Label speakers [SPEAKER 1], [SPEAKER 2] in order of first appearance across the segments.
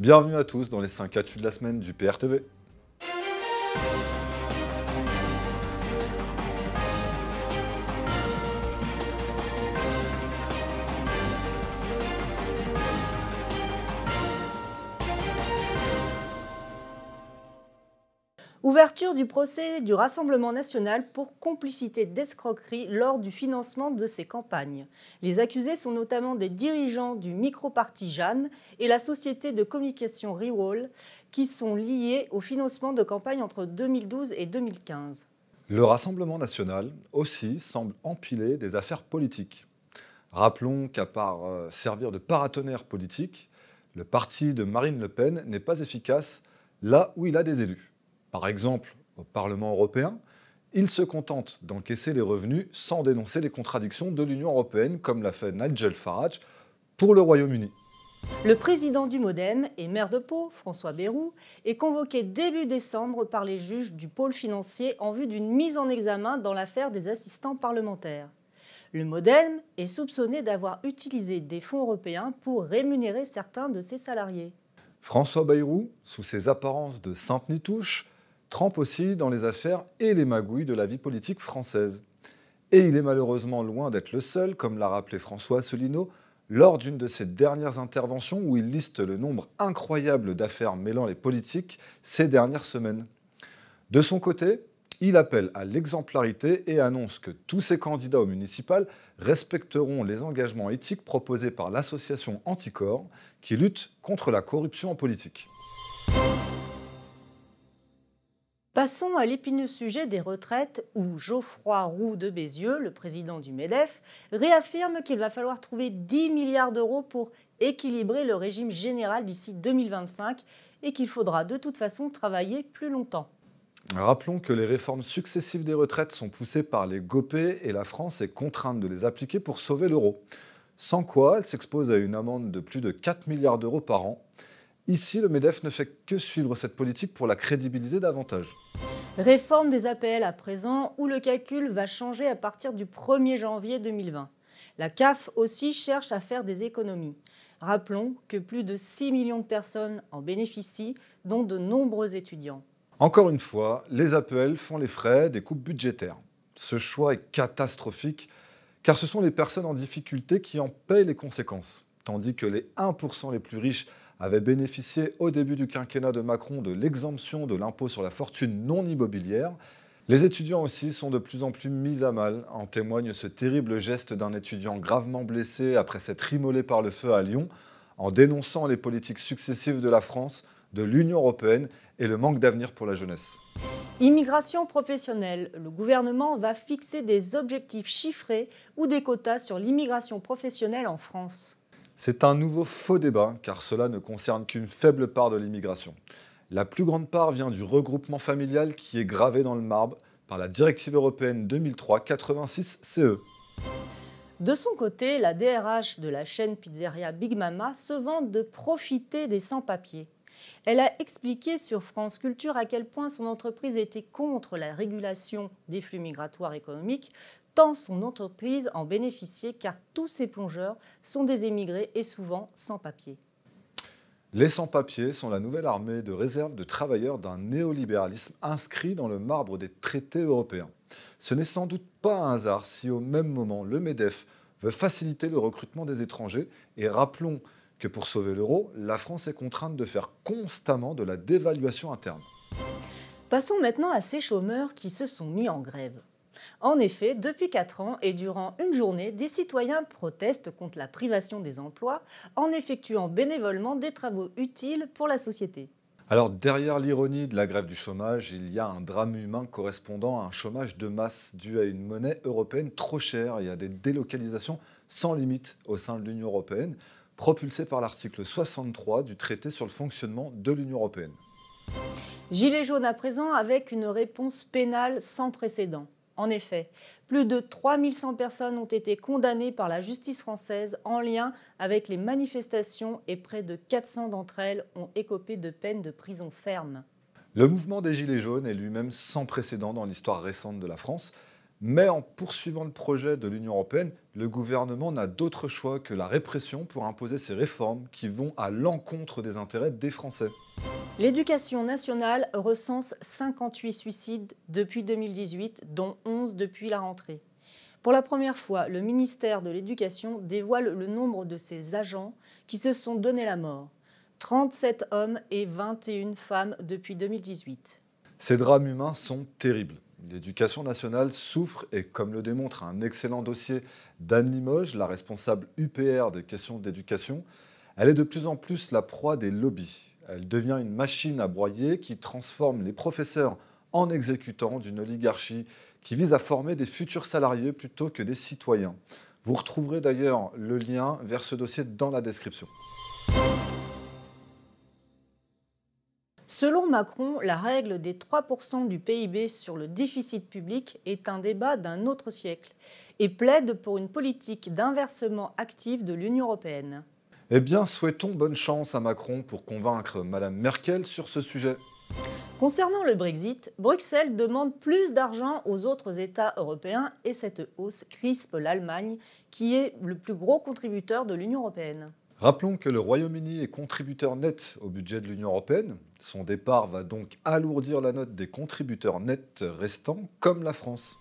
[SPEAKER 1] Bienvenue à tous dans les 5 actus de la semaine du PRTV.
[SPEAKER 2] Ouverture du procès du Rassemblement national pour complicité d'escroquerie lors du financement de ses campagnes. Les accusés sont notamment des dirigeants du micro-parti Jeanne et la société de communication Rewall qui sont liés au financement de campagnes entre 2012 et 2015.
[SPEAKER 1] Le Rassemblement national aussi semble empiler des affaires politiques. Rappelons qu'à part euh, servir de paratonnerre politique, le parti de Marine Le Pen n'est pas efficace là où il a des élus. Par exemple, au Parlement européen, il se contente d'encaisser les revenus sans dénoncer les contradictions de l'Union européenne, comme l'a fait Nigel Farage pour le Royaume-Uni.
[SPEAKER 2] Le président du Modem et maire de Pau, François Bayrou, est convoqué début décembre par les juges du pôle financier en vue d'une mise en examen dans l'affaire des assistants parlementaires. Le Modem est soupçonné d'avoir utilisé des fonds européens pour rémunérer certains de ses salariés.
[SPEAKER 1] François Bayrou, sous ses apparences de sainte-nitouche, trempe aussi dans les affaires et les magouilles de la vie politique française. Et il est malheureusement loin d'être le seul, comme l'a rappelé François Asselineau, lors d'une de ses dernières interventions où il liste le nombre incroyable d'affaires mêlant les politiques ces dernières semaines. De son côté, il appelle à l'exemplarité et annonce que tous ses candidats au municipal respecteront les engagements éthiques proposés par l'association Anticor qui lutte contre la corruption en politique.
[SPEAKER 2] Passons à l'épineux sujet des retraites où Geoffroy Roux de Bézieux, le président du MEDEF, réaffirme qu'il va falloir trouver 10 milliards d'euros pour équilibrer le régime général d'ici 2025 et qu'il faudra de toute façon travailler plus longtemps.
[SPEAKER 1] Rappelons que les réformes successives des retraites sont poussées par les GOPÉ et la France est contrainte de les appliquer pour sauver l'euro. Sans quoi, elle s'expose à une amende de plus de 4 milliards d'euros par an. Ici, le MEDEF ne fait que suivre cette politique pour la crédibiliser davantage.
[SPEAKER 2] Réforme des APL à présent, où le calcul va changer à partir du 1er janvier 2020. La CAF aussi cherche à faire des économies. Rappelons que plus de 6 millions de personnes en bénéficient, dont de nombreux étudiants.
[SPEAKER 1] Encore une fois, les APL font les frais des coupes budgétaires. Ce choix est catastrophique, car ce sont les personnes en difficulté qui en payent les conséquences, tandis que les 1% les plus riches avait bénéficié au début du quinquennat de Macron de l'exemption de l'impôt sur la fortune non immobilière. Les étudiants aussi sont de plus en plus mis à mal. En témoigne ce terrible geste d'un étudiant gravement blessé après s'être immolé par le feu à Lyon, en dénonçant les politiques successives de la France, de l'Union européenne et le manque d'avenir pour la jeunesse.
[SPEAKER 2] Immigration professionnelle. Le gouvernement va fixer des objectifs chiffrés ou des quotas sur l'immigration professionnelle en France.
[SPEAKER 1] C'est un nouveau faux débat, car cela ne concerne qu'une faible part de l'immigration. La plus grande part vient du regroupement familial qui est gravé dans le marbre par la directive européenne 2003-86 CE.
[SPEAKER 2] De son côté, la DRH de la chaîne pizzeria Big Mama se vante de profiter des sans-papiers. Elle a expliqué sur France Culture à quel point son entreprise était contre la régulation des flux migratoires économiques, tant son entreprise en bénéficiait car tous ses plongeurs sont des émigrés et souvent sans papier.
[SPEAKER 1] Les sans-papiers sont la nouvelle armée de réserve de travailleurs d'un néolibéralisme inscrit dans le marbre des traités européens. Ce n'est sans doute pas un hasard si au même moment le MEDEF veut faciliter le recrutement des étrangers et rappelons que pour sauver l'euro, la France est contrainte de faire constamment de la dévaluation interne.
[SPEAKER 2] Passons maintenant à ces chômeurs qui se sont mis en grève. En effet, depuis 4 ans et durant une journée, des citoyens protestent contre la privation des emplois en effectuant bénévolement des travaux utiles pour la société.
[SPEAKER 1] Alors derrière l'ironie de la grève du chômage, il y a un drame humain correspondant à un chômage de masse dû à une monnaie européenne trop chère et à des délocalisations sans limite au sein de l'Union européenne, propulsées par l'article 63 du traité sur le fonctionnement de l'Union européenne.
[SPEAKER 2] Gilets jaunes à présent avec une réponse pénale sans précédent. En effet, plus de 3100 personnes ont été condamnées par la justice française en lien avec les manifestations et près de 400 d'entre elles ont écopé de peines de prison ferme.
[SPEAKER 1] Le mouvement des Gilets jaunes est lui-même sans précédent dans l'histoire récente de la France. Mais en poursuivant le projet de l'Union européenne, le gouvernement n'a d'autre choix que la répression pour imposer ces réformes qui vont à l'encontre des intérêts des Français.
[SPEAKER 2] L'éducation nationale recense 58 suicides depuis 2018, dont 11 depuis la rentrée. Pour la première fois, le ministère de l'Éducation dévoile le nombre de ses agents qui se sont donné la mort. 37 hommes et 21 femmes depuis 2018.
[SPEAKER 1] Ces drames humains sont terribles. L'éducation nationale souffre et, comme le démontre un excellent dossier d'Anne Limoges, la responsable UPR des questions d'éducation, elle est de plus en plus la proie des lobbies. Elle devient une machine à broyer qui transforme les professeurs en exécutants d'une oligarchie qui vise à former des futurs salariés plutôt que des citoyens. Vous retrouverez d'ailleurs le lien vers ce dossier dans la description.
[SPEAKER 2] Selon Macron, la règle des 3% du PIB sur le déficit public est un débat d'un autre siècle et plaide pour une politique d'inversement active de l'Union européenne.
[SPEAKER 1] Eh bien, souhaitons bonne chance à Macron pour convaincre Mme Merkel sur ce sujet.
[SPEAKER 2] Concernant le Brexit, Bruxelles demande plus d'argent aux autres États européens et cette hausse crispe l'Allemagne, qui est le plus gros contributeur de l'Union européenne.
[SPEAKER 1] Rappelons que le Royaume-Uni est contributeur net au budget de l'Union européenne. Son départ va donc alourdir la note des contributeurs nets restants, comme la France.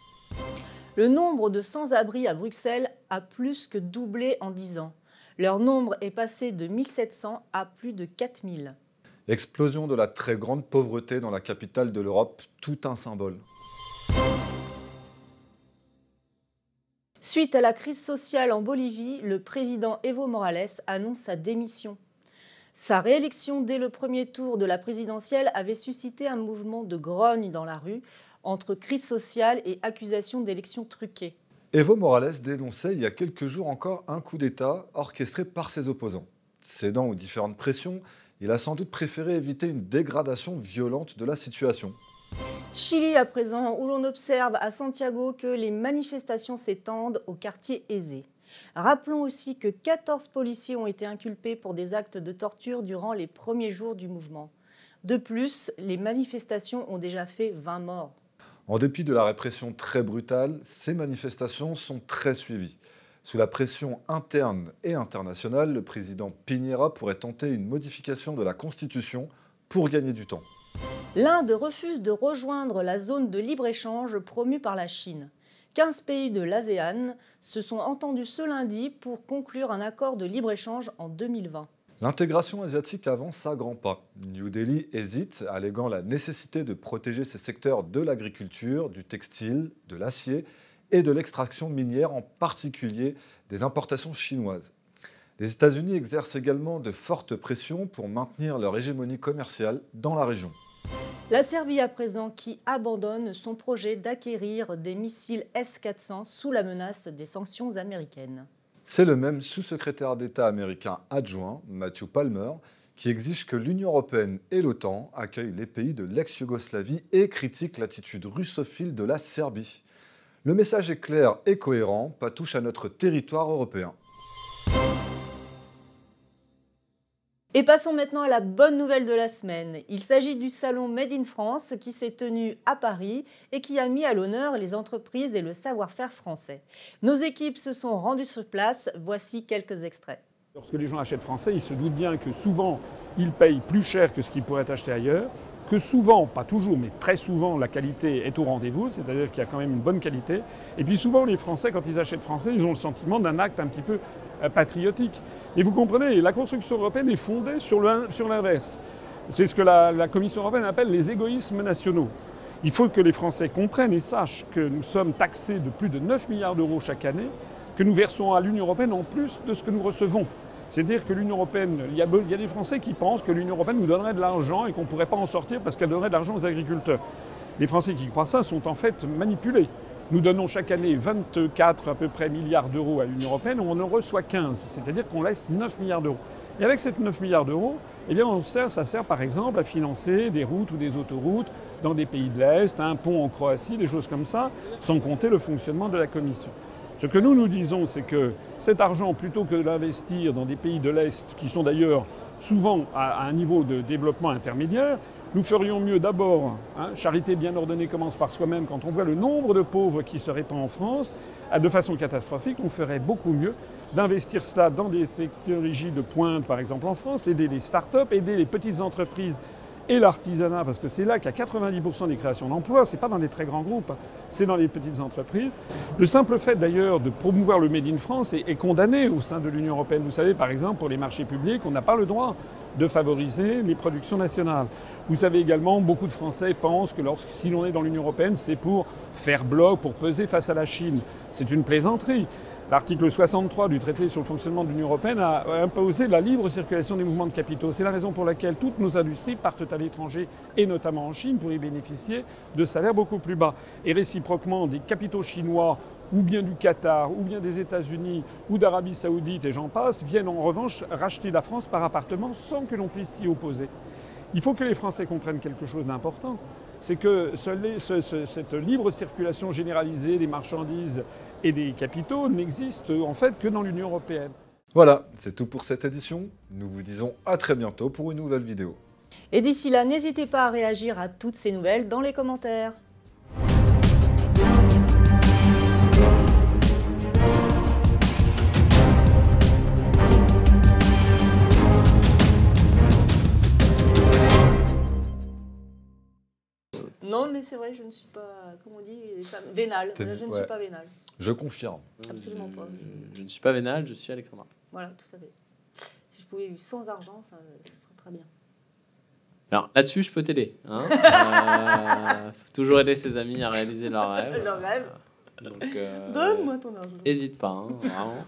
[SPEAKER 2] Le nombre de sans-abri à Bruxelles a plus que doublé en 10 ans. Leur nombre est passé de 1700 à plus de 4000.
[SPEAKER 1] Explosion de la très grande pauvreté dans la capitale de l'Europe, tout un symbole.
[SPEAKER 2] Suite à la crise sociale en Bolivie, le président Evo Morales annonce sa démission. Sa réélection dès le premier tour de la présidentielle avait suscité un mouvement de grogne dans la rue entre crise sociale et accusation d'élections truquées.
[SPEAKER 1] Evo Morales dénonçait il y a quelques jours encore un coup d'État orchestré par ses opposants. Cédant aux différentes pressions, il a sans doute préféré éviter une dégradation violente de la situation.
[SPEAKER 2] Chili à présent, où l'on observe à Santiago que les manifestations s'étendent aux quartiers aisés. Rappelons aussi que 14 policiers ont été inculpés pour des actes de torture durant les premiers jours du mouvement. De plus, les manifestations ont déjà fait 20 morts.
[SPEAKER 1] En dépit de la répression très brutale, ces manifestations sont très suivies. Sous la pression interne et internationale, le président Piñera pourrait tenter une modification de la Constitution pour gagner du temps.
[SPEAKER 2] L'Inde refuse de rejoindre la zone de libre-échange promue par la Chine. 15 pays de l'ASEAN se sont entendus ce lundi pour conclure un accord de libre-échange en 2020.
[SPEAKER 1] L'intégration asiatique avance à grands pas. New Delhi hésite, alléguant la nécessité de protéger ces secteurs de l'agriculture, du textile, de l'acier et de l'extraction minière, en particulier des importations chinoises. Les États-Unis exercent également de fortes pressions pour maintenir leur hégémonie commerciale dans la région.
[SPEAKER 2] La Serbie à présent qui abandonne son projet d'acquérir des missiles S-400 sous la menace des sanctions américaines.
[SPEAKER 1] C'est le même sous-secrétaire d'État américain adjoint, Matthew Palmer, qui exige que l'Union européenne et l'OTAN accueillent les pays de l'ex-Yougoslavie et critique l'attitude russophile de la Serbie. Le message est clair et cohérent, pas touche à notre territoire européen.
[SPEAKER 2] Et passons maintenant à la bonne nouvelle de la semaine. Il s'agit du salon Made in France qui s'est tenu à Paris et qui a mis à l'honneur les entreprises et le savoir-faire français. Nos équipes se sont rendues sur place. Voici quelques extraits.
[SPEAKER 3] Lorsque les gens achètent français, ils se doutent bien que souvent, ils payent plus cher que ce qu'ils pourraient acheter ailleurs, que souvent, pas toujours, mais très souvent, la qualité est au rendez-vous, c'est-à-dire qu'il y a quand même une bonne qualité. Et puis souvent, les Français, quand ils achètent français, ils ont le sentiment d'un acte un petit peu patriotique. Et vous comprenez, la construction européenne est fondée sur l'inverse. C'est ce que la, Commission européenne appelle les égoïsmes nationaux. Il faut que les Français comprennent et sachent que nous sommes taxés de plus de 9 milliards d'euros chaque année, que nous versons à l'Union européenne en plus de ce que nous recevons. C'est-à-dire que l'Union européenne, il y, a, il y, a, des Français qui pensent que l'Union européenne nous donnerait de l'argent et qu'on ne pourrait pas en sortir parce qu'elle donnerait de l'argent aux agriculteurs. Les Français qui croient ça sont en fait manipulés. Nous donnons chaque année 24 à peu près milliards d'euros à l'Union européenne, on en reçoit 15, c'est-à-dire qu'on laisse 9 milliards d'euros. Et avec ces 9 milliards d'euros, eh bien ça sert par exemple à financer des routes ou des autoroutes dans des pays de l'Est, un pont en Croatie, des choses comme ça, sans compter le fonctionnement de la Commission. Ce que nous nous disons, c'est que cet argent, plutôt que de l'investir dans des pays de l'Est, qui sont d'ailleurs souvent à, un niveau de développement intermédiaire. Nous ferions mieux d'abord, hein, charité bien ordonnée commence par soi-même, quand on voit le nombre de pauvres qui se répand en France, de façon catastrophique, on ferait beaucoup mieux d'investir cela dans des technologies de pointe, par exemple en France, aider les start-up, aider les petites entreprises et l'artisanat, parce que c'est là qu'il y a 90% des créations d'emplois, c'est pas dans les très grands groupes, c'est dans les petites entreprises. Le simple fait d'ailleurs de promouvoir le Made in France est, condamné au sein de l'Union européenne. Vous savez, par exemple, pour les marchés publics, on n'a pas le droit de favoriser les productions nationales. Vous savez également, beaucoup de Français pensent que lorsque, si l'on est dans l'Union européenne, c'est pour faire bloc, pour peser face à la Chine. C'est une plaisanterie. L'article 63 du traité sur le fonctionnement de l'Union européenne a imposé la libre circulation des mouvements de capitaux. C'est la raison pour laquelle toutes nos industries partent à l'étranger, et notamment en Chine, pour y bénéficier de salaires beaucoup plus bas. Et réciproquement, des capitaux chinois ou bien du Qatar, ou bien des États-Unis, ou d'Arabie saoudite, et j'en passe, viennent en revanche racheter la France par appartement sans que l'on puisse s'y opposer. Il faut que les Français comprennent quelque chose d'important. C'est que cette libre circulation généralisée des marchandises et des capitaux n'existent en fait que dans l'Union européenne.
[SPEAKER 1] Voilà, c'est tout pour cette édition. Nous vous disons à très bientôt pour une nouvelle vidéo.
[SPEAKER 2] Et d'ici là, n'hésitez pas à réagir à toutes ces nouvelles dans les commentaires. Non, mais c'est vrai, je ne suis pas, comment on dit, vénale. Je ne suis pas vénale.
[SPEAKER 1] Je confirme.
[SPEAKER 2] Absolument pas.
[SPEAKER 4] Je, ne suis pas vénale, je suis Alexandra.
[SPEAKER 2] Voilà, tout à fait. Si je pouvais vivre sans argent, ça, serait très bien.
[SPEAKER 4] Alors là-dessus, je peux t'aider. Hein euh, faut toujours aider ses amis à réaliser leurs rêves.
[SPEAKER 2] Leurs rêves.
[SPEAKER 4] Euh,
[SPEAKER 2] Donne-moi ton argent.
[SPEAKER 4] Hésite pas, hein, vraiment.